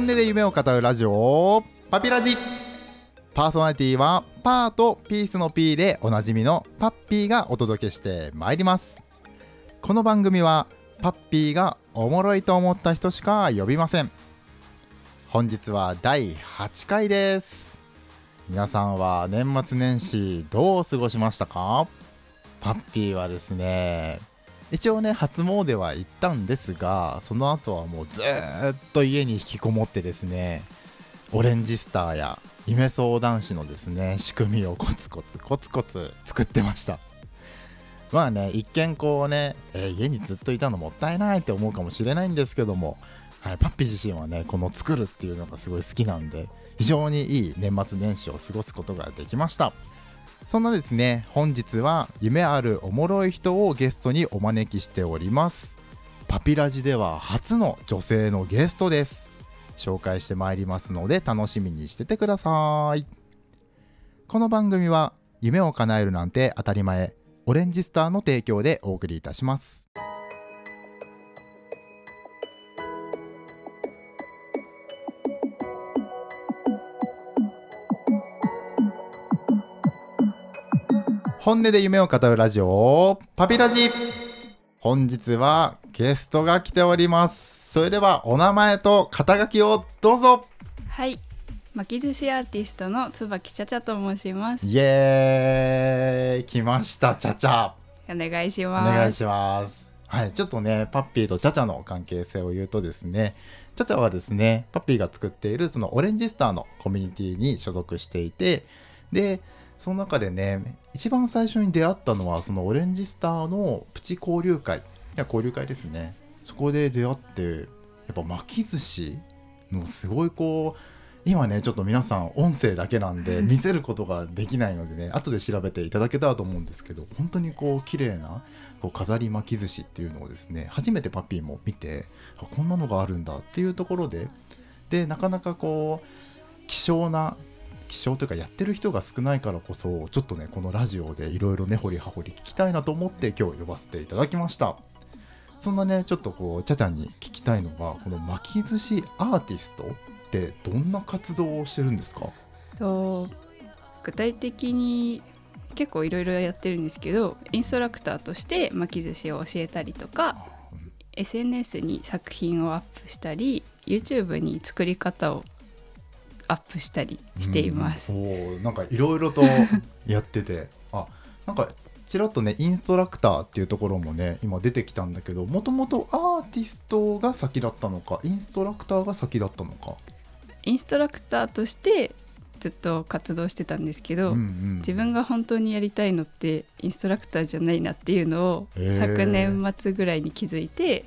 本音で夢を語るラジオ。パピラジ。パーソナリティはパーとピースの P でおなじみのパッピーがお届けしてまいります。この番組はパッピーがおもろいと思った人しか呼びません。本日は第8回です。皆さんは年末年始どう過ごしましたか？パッピーはですね一応ね初詣は行ったんですがその後はもうずっと家に引きこもってですねオレンジスターや夢相談師のですね仕組みをコツコツコツコツ作ってました。まあね一見こうね、えー家にずっといたのもったいないって思うかもしれないんですけども、はい、パッピー自身はねこの作るっていうのがすごい好きなんで非常にいい年末年始を過ごすことができました。そんなですね本日は夢あるおもろい人をゲストにお招きしております。パピラジでは初の女性のゲストです。紹介してまいりますので楽しみにしててください。この番組は夢を叶えるなんて当たり前オレンジスターの提供でお送りいたします。本音で夢を語るラジオパピラジ。本日はゲストが来ております。それではお名前と肩書きをどうぞ。はい。巻き寿司アーティストの椿ちゃちゃと申します。イエーイ。来ましたチャチャお願いしおます。願いします。はい。ちょっとねパッピーとチャチャの関係性を言うとですねチャチャはですねパッピーが作っているそのオレンジスターのコミュニティに所属していてでその中でね一番最初に出会ったのはそのオレンジスターのプチ交流会。いや交流会ですね。そこで出会ってやっぱ巻き寿司のすごいこう今ねちょっと皆さん音声だけなんで 見せることができないのでね後で調べていただけたらと思うんですけど本当にこう綺麗なこう飾り巻き寿司っていうのをですね初めてパピーも見てあこんなのがあるんだっていうところででなかなかこう希少な希少というかやってる人が少ないからこそちょっとねこのラジオでいろいろ根掘り葉掘り聞きたいなと思って今日呼ばせていただきました。そんなねちょっとこうちゃちゃんに聞きたいのがこの巻き寿司アーティストってどんな活動をしてるんですか？と具体的に結構いろいろやってるんですけどインストラクターとして巻き寿司を教えたりとか SNS に作品をアップしたり YouTube に作り方をアップしたりしています、うん。おーなんかいろいろと やってて。あなんかちらっとねインストラクターっていうところもね今出てきたんだけどもともとアーティストが先だったのかインストラクターが先だったのか、インストラクターとしてずっと活動してたんですけど、うんうん自分が本当にやりたいのってインストラクターじゃないなっていうのを昨年末ぐらいに気づいて、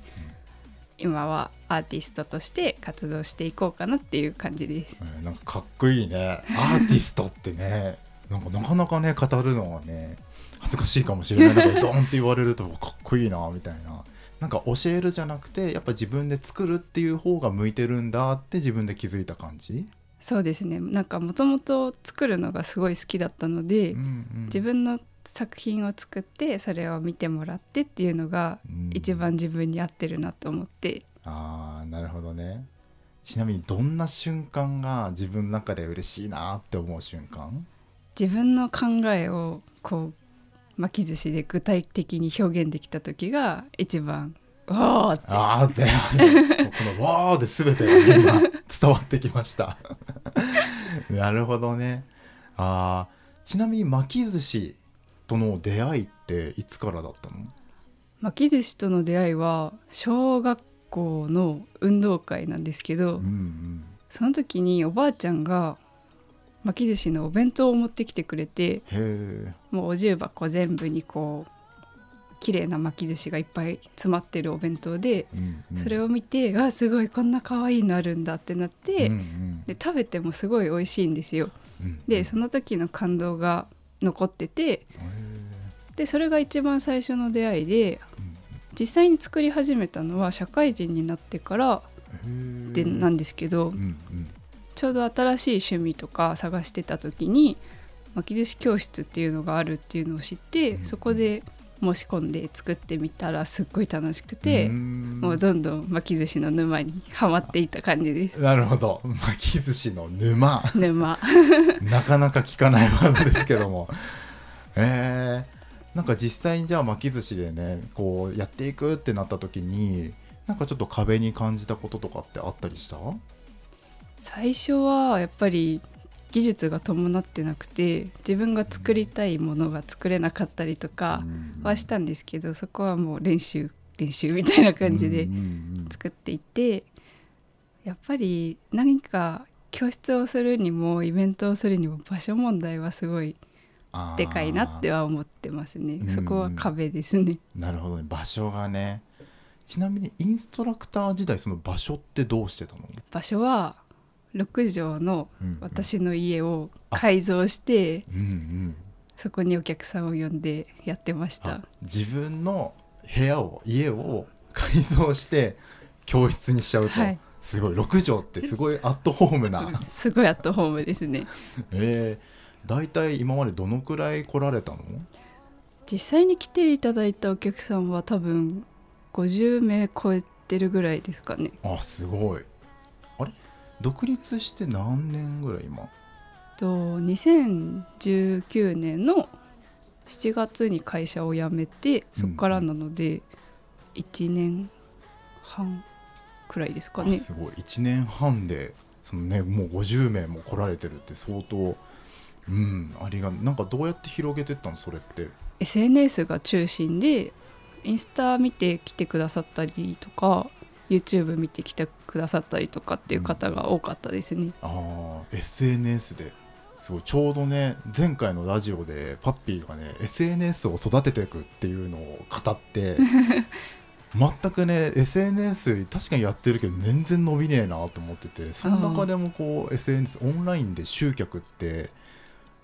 今はアーティストとして活動していこうかなっていう感じです。えーなんかかっこいいね。アーティストってね なんかなかなかね語るのはね恥ずかしいかもしれないなんかドンって言われるとかっこいいなみたいな。なんか教えるじゃなくてやっぱ自分で作るっていう方が向いてるんだって自分で気づいた感じ、そうですね。なんかもともと作るのがすごい好きだったので、うんうん。自分の作品を作ってそれを見てもらってっていうのがうん。一番自分に合ってるなと思って、ああなるほどね。ちなみにどんな瞬間が自分の中で嬉しいなって思う瞬間？自分の考えをこう巻き寿司で具体的に表現できた時が一番わーって。ああって。この「わー」で全てが今伝わってきました。なるほどね。あーちなみに巻き寿司との出会いっていつからだったの？巻き寿司との出会いは小学校の運動会なんですけど、うんうん。その時におばあちゃんが巻き寿司のお弁当を持ってきてくれてもうお重箱全部にこう綺麗な巻き寿司がいっぱい詰まってるお弁当で、うんうん。それを見てあすごいこんな可愛いのあるんだってなって、うんうん。で食べてもすごい美味しいんですよ。うんでその時の感動が残っててへでそれが一番最初の出会いでうん。実際に作り始めたのは社会人になってからでなんですけど、うんうん。ちょうど新しい趣味とか探してた時に巻き寿司教室っていうのがあるっていうのを知って、うん。そこで申し込んで作ってみたらすっごい楽しくて、ん。もうどんどん巻き寿司の沼にはまっていった感じです。なるほど。巻き寿司の沼。沼。なかなか聞かないワードですけども。えー、なんか実際にじゃあ巻き寿司でねこうやっていくってなった時になんかちょっと壁に感じたこととかってあったりした？最初はやっぱり技術が伴ってなくて自分が作りたいものが作れなかったりとかはしたんですけどそこはもう練習練習みたいな感じで作っていてやっぱり何か教室をするにもイベントをするにも場所問題はすごいでかいなっては思ってますね。うん。そこは壁ですね。なるほどね。場所がね。ちなみにインストラクター時代その場所ってどうしてたの、場所は6畳の私の家を改造してうんうん。そこにお客さんを呼んでやってました。あ自分の部屋を家を改造して教室にしちゃうと、はい。すごい。6畳ってすごいアットホームな。すごいアットホームですね。えー、大体今までどのくらい来られたの？実際に来ていただいたお客さんは多分50名超えてるぐらいですかね。あすごい独立して何年ぐらい今？と2019年の7月に会社を辞めてそこからなので1年半くらいですかあねすごい。1年半でそのねもう50名も来られてるって相当うんありがなんかどうやって広げてったの？それって。SNS が中心でインスタ見て来てくださったりとか YouTube 見てきてくださったりとかっていう方が多かったですね、ああ SNS ですごいちょうどね前回のラジオでパッピーがね SNS を育てていくっていうのを語って 全くね SNS 確かにやってるけど全然伸びねえなと思っててその中でもこう SNS オンラインで集客って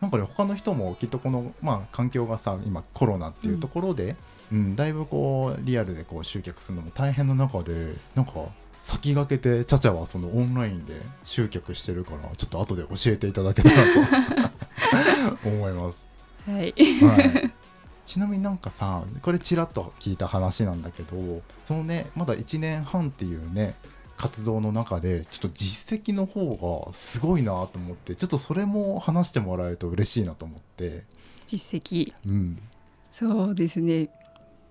なんかね他の人もきっとこの、まあ、環境がさ今コロナっていうところで、うんだいぶこうリアルでこう集客するのも大変な中でなんか先駆けてチャチャはそのオンラインで集客してるからちょっと後で教えていただけたらと 思います。はい。はい、ちなみになんかさこれちらっと聞いた話なんだけどそのねまだ1年半っていうね活動の中でちょっと実績の方がすごいなと思ってちょっとそれも話してもらえると嬉しいなと思って。実績。うん。そうですね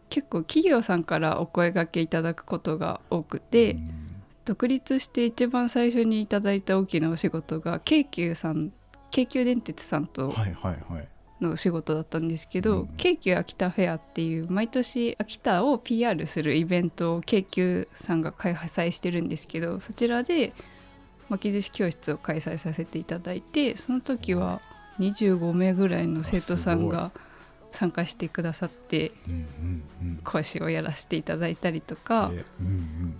結構企業さんからお声掛けいただくことが多くて、うん独立して一番最初にいただいた大きなお仕事が京急さん京急電鉄さんとはいはいはい。のお仕事だったんですけど、うん京急秋田フェアっていう毎年秋田を PR するイベントを京急さんが開催してるんですけどそちらで巻き寿司教室を開催させていただいてその時は25名ぐらいの生徒さんが参加してくださって講師をやらせていただいたりとか、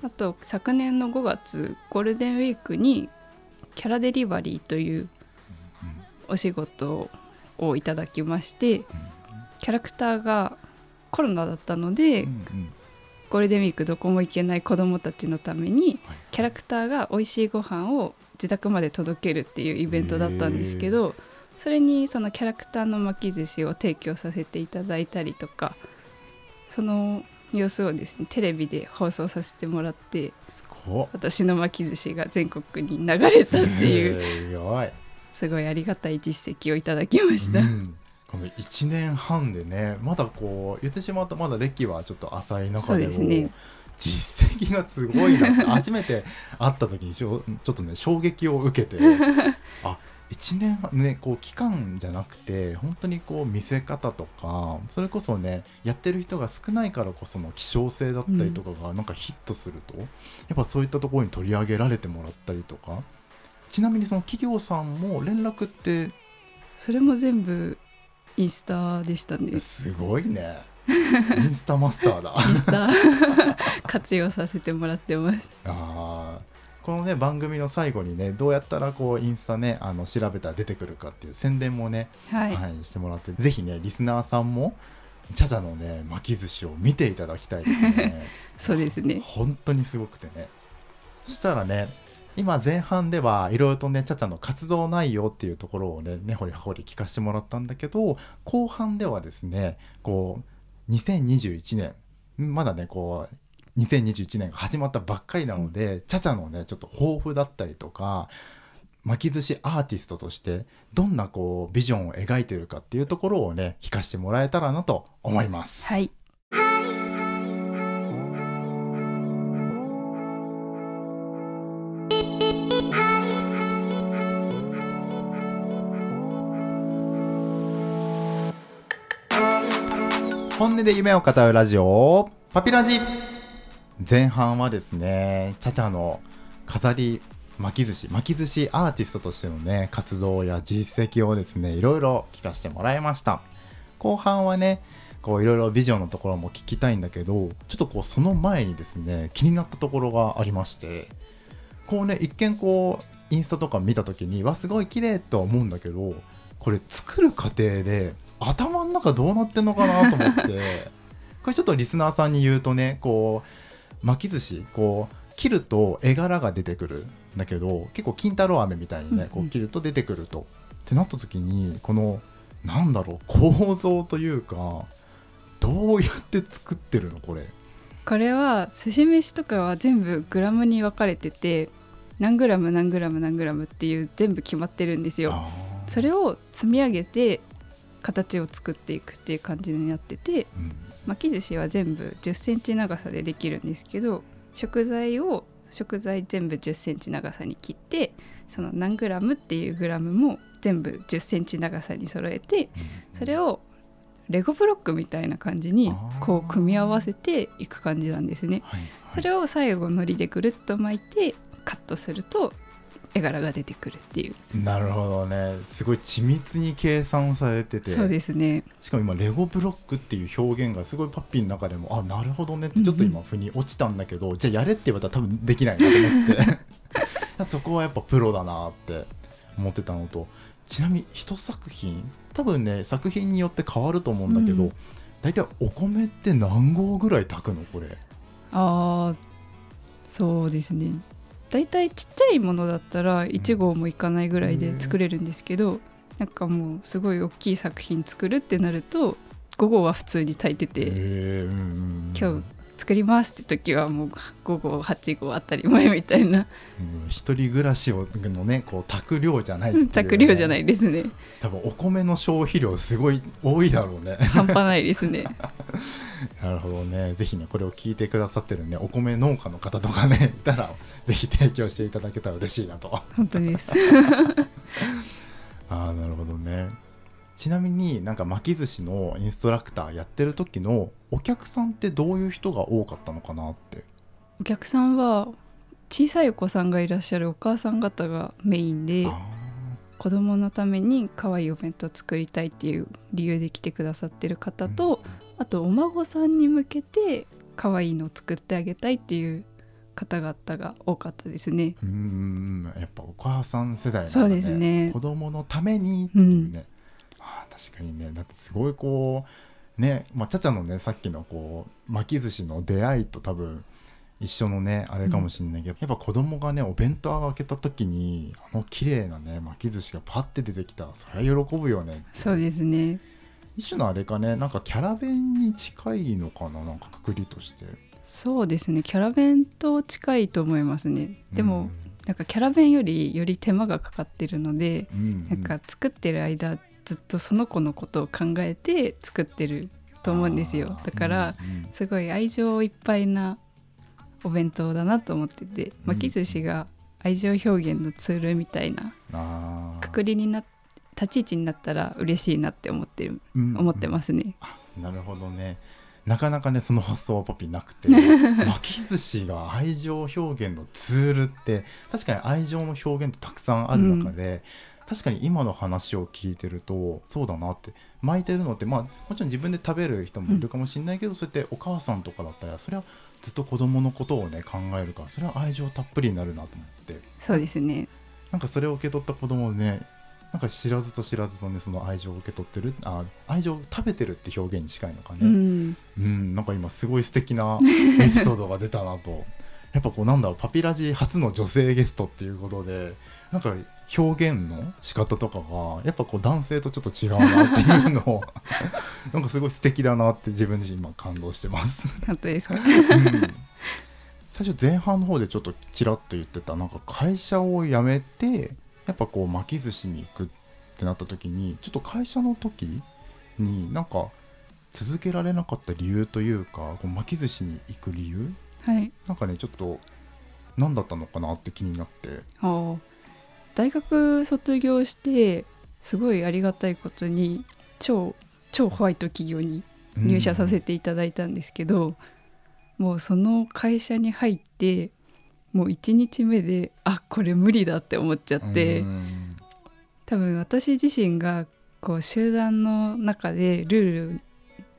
あと昨年の5月ゴールデンウィークにキャラデリバリーというお仕事をいただきましてキャラクターがコロナだったので、ゴールデンウィークどこも行けない子どもたちのためにはい。キャラクターが美味しいご飯を自宅まで届けるっていうイベントだったんですけどそれにそのキャラクターの巻き寿司を提供させていただいたりとかその様子をですねテレビで放送させてもらってすごっ。私の巻き寿司が全国に流れたっていうすごい。ありがたい実績をいただきました。うん。この1年半でねまだこう言ってしまうとまだ歴はちょっと浅いそ中でもうですね。実績がすごいなって初めて会った時にちょちょっとね衝撃を受けて あ1年半ねこう期間じゃなくて本当にこう見せ方とかそれこそねやってる人が少ないからこその希少性だったりとかがなんかヒットすると、やっぱそういったところに取り上げられてもらったりとかちなみにその企業さんも連絡ってそれも全部インスタでしたね。インすごいねインスタマスターだスタ 活用させてもらってます。あーこのね番組の最後にねどうやったらこうインスタねあの調べたら出てくるかっていう宣伝もね、はい、はいしてもらってぜひねリスナーさんもチャチャのね巻き寿司を見ていただきたいですね。そうですね。本当にすごくてね。そしたらね今前半ではいろいろとねチャチャの活動内容っていうところをね根掘り葉掘り聞かせてもらったんだけど後半ではですねこう2021年まだねこう2021年が始まったばっかりなので、ちゃちゃのねちょっと抱負だったりとか巻き寿司アーティストとしてどんなこうビジョンを描いているかっていうところをね聞かせてもらえたらなと思います。はい。本音で夢を語るラジオパピラジ前半はですねチャチャの飾り巻き寿司巻き寿司アーティストとしてのね活動や実績をですねいろいろ聞かせてもらいました。後半はねこういろいろビジョンのところも聞きたいんだけどちょっとこうその前にですね気になったところがありましてこうね一見こうインスタとか見た時にわすごい綺麗とは思うんだけどこれ作る過程で頭の中どうなってんのかなと思ってこれちょっとリスナーさんに言うとねこう巻き寿司こう切ると絵柄が出てくるんだけど結構金太郎飴みたいにねこう切ると出てくると。ってなった時にこのなんだろう構造というかどうやって作ってるのこれ。これは寿司飯とかは全部グラムに分かれてて何グラム何グラム何グラムっていう全部決まってるんですよ。それを積み上げて形を作っていくっていう感じになっててうん巻き寿司は全部1 0センチ長さでできるんですけど食材を食材全部1 0センチ長さに切ってその何グラムっていうグラムも全部1 0センチ長さに揃えてそれをレゴブロックみたいな感じにこう組み合わせていく感じなんですね。はいはい。それを最後のりでぐるっと巻いてカットすると絵柄が出てくるっていう。なるほどね。すごい緻密に計算されてて。そうですね。しかも今レゴブロックっていう表現がすごいパッピーの中でもあなるほどねってちょっと今腑に落ちたんだけど、じゃあやれって言われたら多分できないなと思って。そこはやっぱプロだなって思ってたのと。ちなみに一作品多分ね作品によって変わると思うんだけど、うん大体お米って何合ぐらい炊くのこれ？ああそうですねだいたいちっちゃいものだったら1合もいかないぐらいで作れるんですけど、なんかもうすごい大きい作品作るってなると5合は普通に炊いてて、今日作りますって時はもう5合8合当たり前みたいな。うん一人暮らしをのねこう炊く量じゃないいうね。炊く量じゃないですね。多分お米の消費量すごい多いだろうね。半端ないですね。なるほどね。ぜひねこれを聞いてくださってるねお米農家の方とかねいたらぜひ提供していただけたら嬉しいなと。本当にですちなみになんか巻き寿司のインストラクターやってる時のお客さんってどういう人が多かったのかなって。お客さんは小さいお子さんがいらっしゃるお母さん方がメインであ子供のために可愛いお弁当作りたいっていう理由で来てくださってる方と、あとお孫さんに向けて可愛いのを作ってあげたいっていう方々が多かったですね。ーうーん。やっぱお母さん世代なんだそうですね。子供のためにっていうね、あー確かにね。だってすごいこうねまあちゃちゃのねさっきのこう巻き寿司の出会いと多分一緒のねあれかもしれないけど、やっぱ子供がねお弁当を開けた時にあの綺麗なね巻き寿司がパッて出てきたらそれは喜ぶよねそうですね。一種のあれかねなんかキャラ弁に近いのかななんかくくりとして。そうですね。キャラ弁と近いと思いますね。でも、うん。なんかキャラ弁よりより手間がかかってるので、うん。なんか作ってる間ずっとその子のことを考えて作ってると思うんですよ。だから、うんうん。すごい愛情いっぱいなお弁当だなと思ってて巻き寿司が愛情表現のツールみたいなくくりにな立ち位置になったら嬉しいなって思ってるうん思ってますね。なるほどね。なかなかねその発想はパピなくて 巻き寿司が愛情表現のツールって確かに愛情の表現ってたくさんある中で、確かに今の話を聞いてるとそうだなって。巻いてるのってまあもちろん自分で食べる人もいるかもしれないけど、そうやってお母さんとかだったらそれはずっと子供のことをね考えるからそれは愛情たっぷりになるなと思って。そうですね。なんかそれを受け取った子供ねなんか知らずと知らずとねその愛情を受け取ってるあ愛情を食べてるって表現に近いのかね、うん。うん、なんか今すごい素敵なエピソードが出たなと。やっぱこうなんだろうパピラジ初の女性ゲストっていうことでなんか表現の仕方とかがやっぱこう男性とちょっと違うなっていうのを なんかすごい素敵だなって自分自身今感動してます、本当ですか？うん。最初前半の方でちょっとちらっと言ってたなんか会社を辞めてやっぱこう巻き寿司に行くってなった時にちょっと会社の時になんか続けられなかった理由というかこう巻き寿司に行く理由はいなんかねちょっと何だったのかなって気になって大学卒業してすごいありがたいことに超超ホワイト企業に入社させていただいたんですけど、もうその会社に入ってもう1日目であこれ無理だって思っちゃって、うん。多分私自身がこう集団の中でルール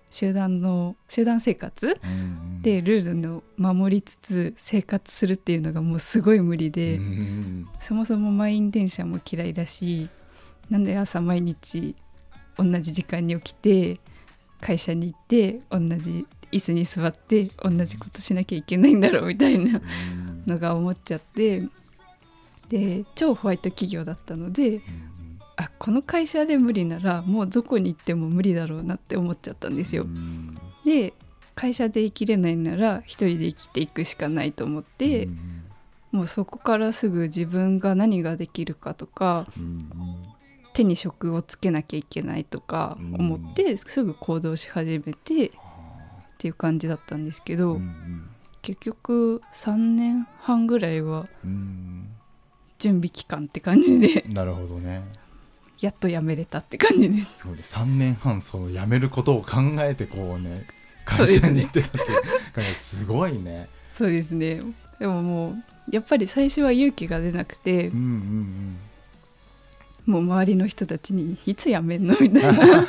集団の集団生活うんでルールの守りつつ生活するっていうのがもうすごい無理で、うんそもそも満員電車も嫌いだしなんで朝毎日同じ時間に起きて会社に行って同じ椅子に座って同じことしなきゃいけないんだろうみたいなのが思っちゃってで超ホワイト企業だったのであこの会社で無理ならもうどこに行っても無理だろうなって思っちゃったんですよ。う。ん。で会社で生きれないなら一人で生きていくしかないと思って、うん。もうそこからすぐ自分が何ができるかとかうん手に職をつけなきゃいけないとか思って、すぐ行動し始めてっていう感じだったんですけど、うん結局3年半ぐらいはうん。準備期間って感じで。なるほどねやっと辞めれたって感じです。すごいね3年半その辞めることを考えてこうね会社に行ってたってすごいねそうですねでももうやっぱり最初は勇気が出なくてうんうんもう周りの人たちに「いつ辞めんの?」みたいな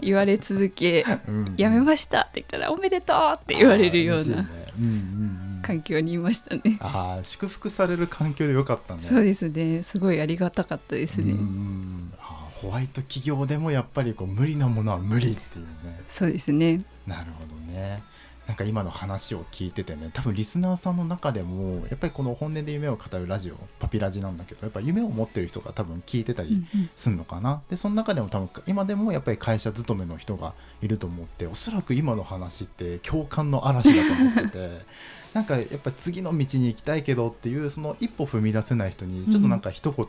言われ続けうんうん「辞めました」って言ったら「おめでとう!」って言われるようなあー嬉しいねうんうんうん環境にいましたね。ああ祝福される環境でよかったねそうですねすごいありがたかったですね。うんうんあーホワイト企業でもやっぱりこう無理なものは無理っていうね。そうですね。なるほどね。なんか今の話を聞いててね。多分リスナーさんの中でもやっぱりこの本音で夢を語るラジオパピラジなんだけどやっぱ夢を持ってる人が多分聞いてたりするのかな、でその中でも多分今でもやっぱり会社勤めの人がいると思っておそらく今の話って共感の嵐だと思ってて なんかやっぱ次の道に行きたいけどっていうその一歩踏み出せない人にちょっとなんか一言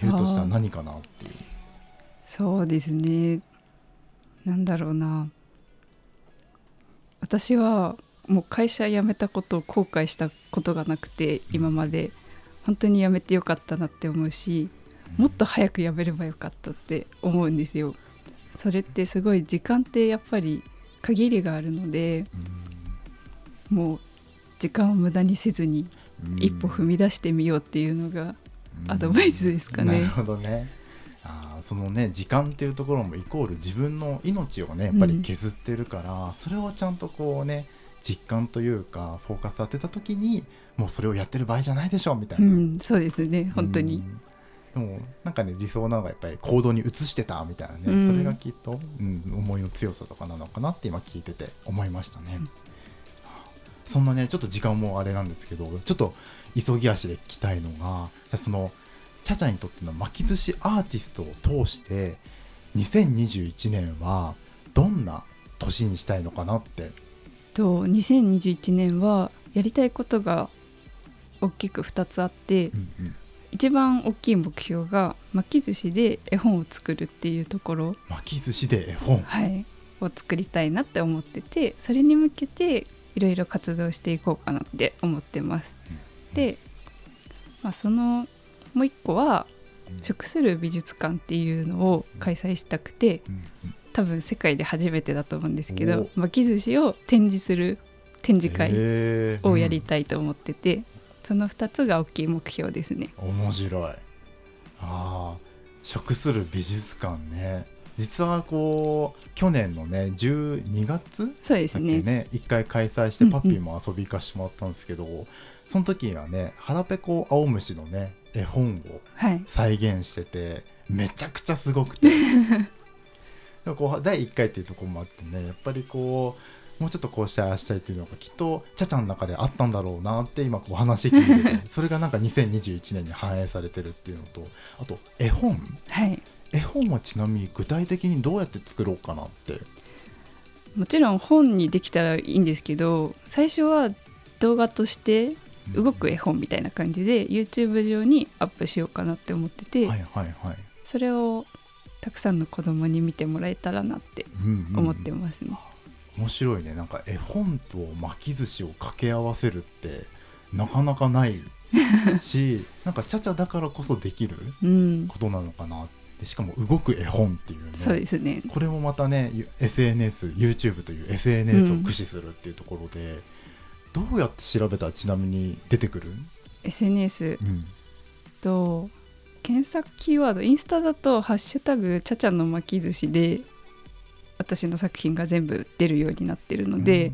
言うとしたら何かなっていう。そうですね。なんだろうな。私はもう会社辞めたことを後悔したことがなくて今まで。本当に辞めてよかったなって思うしもっと早く辞めればよかったって思うんですよ。それってすごい時間ってやっぱり限りがあるのでもう時間を無駄にせずにうん。一歩踏み出してみようっていうのがアドバイスですかね。なるほどね。あーそのね時間っていうところもイコール自分の命をねやっぱり削ってるから、それをちゃんとこうね実感というかフォーカス当てた時にもうそれをやってる場合じゃないでしょみたいうな、んそうですね本当に。うん。でもなんかね理想なのがやっぱり行動に移してたみたいなね、うん。それがきっと、うん、思いの強さとかなのかなって今聞いてて思いましたね、そんなねちょっと時間もあれなんですけどちょっと急ぎ足で聞きたいのがそのチャチャにとっての巻き寿司アーティストを通して2021年はどんな年にしたいのかなって。と2021年はやりたいことが大きく2つあってうんうん。一番大きい目標が巻き寿司で絵本を作るっていうところ、巻き寿司で絵本。はい、を作りたいなって思っててそれに向けていろいろ活動していこうかなって思ってます。で、まあ、そのもう一個は食する美術館っていうのを開催したくてうんうん多分世界で初めてだと思うんですけどお。巻き寿司を展示する展示会をやりたいと思ってて、その2つが大きい目標ですね。面白い。ああ食する美術館ね。実はこう去年のね12月そうですね。ね一回開催してうんうん。パッピーも遊び行かしてもらったんですけど、その時にはね腹ペコ青虫のね絵本をはい。再現しててめちゃくちゃすごくて。でもこう第1回っていうところもあってねやっぱりこうもうちょっとこうしたいああしたいっていうのがきっとちゃちゃの中であったんだろうなって今こう話聞いてて それがなんか2021年に反映されてるっていうのとあと絵本。はい。絵本はちなみに具体的にどうやって作ろうかなって。もちろん本にできたらいいんですけど最初は動画として動く絵本みたいな感じで YouTube 上にアップしようかなって思ってて、はいはいはい、それをたくさんの子供に見てもらえたらなってうんうん思ってますね。面白いね。なんか絵本と巻き寿司を掛け合わせるってなかなかないし なんかちゃちゃだからこそできるうん、ことなのかなでしかも動く絵本っていうね。そうですね。これもまたね SNSYouTube という SNS を駆使するっていうところで、どうやって調べたらちなみに出てくる、SNS うん、と検索キーワードインスタだと「ハッシュタグちゃちゃの巻き寿司」で私の作品が全部出るようになってるので、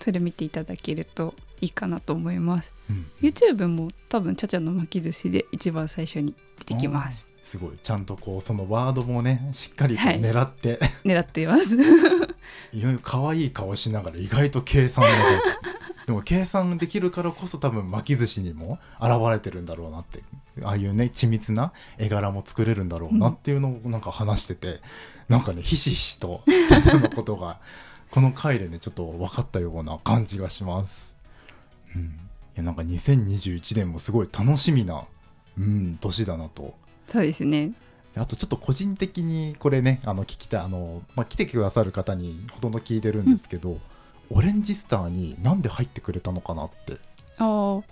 それ見ていただけるといいかなと思います。うん YouTube も多分ちゃちゃの巻き寿司で一番最初に出てきます。すごい。ちゃんとこうそのワードもねしっかり狙って、狙っています。いろいろ可愛い顔しながら意外と計算がででも計算できるからこそ多分巻き寿司にも現れてるんだろうなって。ああいうね緻密な絵柄も作れるんだろうなっていうのをなんか話してて、なんかねひしひしとちゃちゃのことが この回でねちょっと分かったような感じがします。うん、いやなんか2021年もすごい楽しみな、うん、年だなと。そうですね。あとちょっと個人的にこれねあの聞きたいあの、まあ、来てくださる方にほとんど聞いてるんですけど、オレンジスターになんで入ってくれたのかなって。あー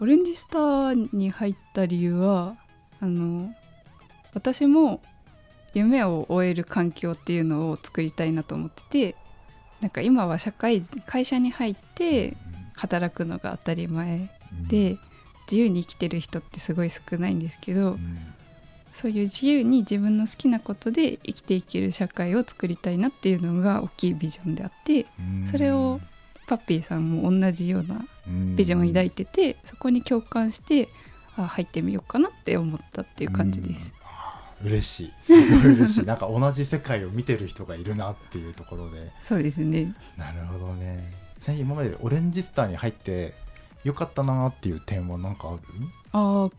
オレンジスターに入った理由はあの私も夢を終える環境っていうのを作りたいなと思っててなんか今は社会会社に入って働くのが当たり前で自由に生きてる人ってすごい少ないんですけどうんそういう自由に自分の好きなことで生きていける社会を作りたいなっていうのが大きいビジョンであってうん。それをパッピーさんも同じようなうんビジョンを抱いててそこに共感してあ入ってみようかなって思ったっていう感じです。うん。嬉しい。すごい嬉しい。なんか同じ世界を見てる人がいるなっていうところで。そうですね。なるほどね。今までオレンジスターに入ってよかったなっていう点は何かある？ああ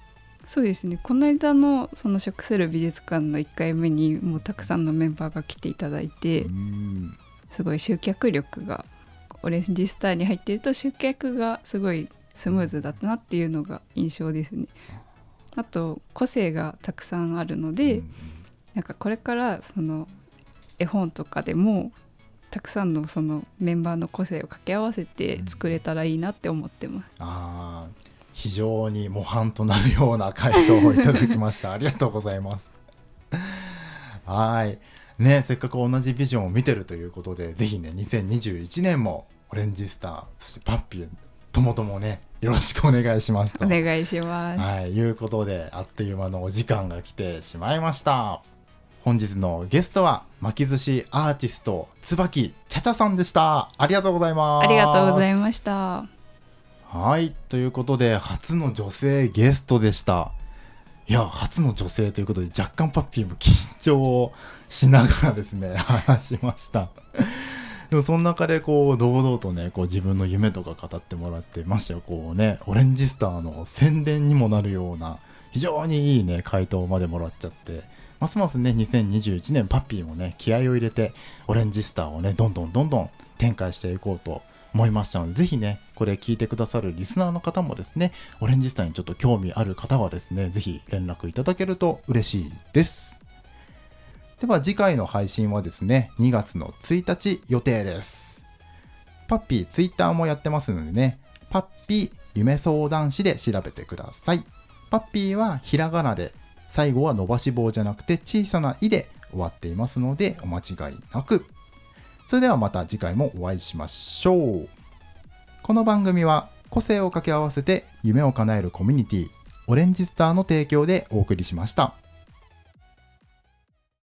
そうですね。この間のその食する美術館の1回目にもうたくさんのメンバーが来ていただいてうん。すごい集客力がオレンジスターに入ってると集客がすごいスムーズだったなっていうのが印象ですね。あと個性がたくさんあるので、うんなんかこれからその絵本とかでもたくさんのそのメンバーの個性を掛け合わせて作れたらいいなって思ってます。あー非常に模範となるような回答をいただきました。ありがとうございます。はい。ねせっかく同じビジョンを見てるということでぜひね2021年もオレンジスターそしてパッピーともともねよろしくお願いしますと。お願いします。はい、いうことであっという間のお時間が来てしまいました。本日のゲストは巻き寿司アーティスト椿ちゃちゃさんでした。ありがとうございます。ありがとうございました。はいということで初の女性ゲストでした。いや初の女性ということで若干パッピーも緊張しながらですね 話しました。でもその中でこう堂々とねこう自分の夢とか語ってもらってましたよ。こうねオレンジスターの宣伝にもなるような非常にいいね回答までもらっちゃって。ますますね2021年パッピーもね気合を入れてオレンジスターをねどんどんどんどん展開していこうと思いましたのでぜひねこれ聞いてくださるリスナーの方もですねオレンジスターにちょっと興味ある方はですねぜひ連絡いただけると嬉しいです。では次回の配信はですね2月の1日予定です。パッピーツイッターもやってますのでねパッピー夢相談士で調べてください。パッピーはひらがなで最後は伸ばし棒じゃなくて小さな「い」で終わっていますのでお間違いなくそれではまた次回もお会いしましょうこの番組は個性を掛け合わせて夢を叶えるコミュニティオレンジスターの提供でお送りしました。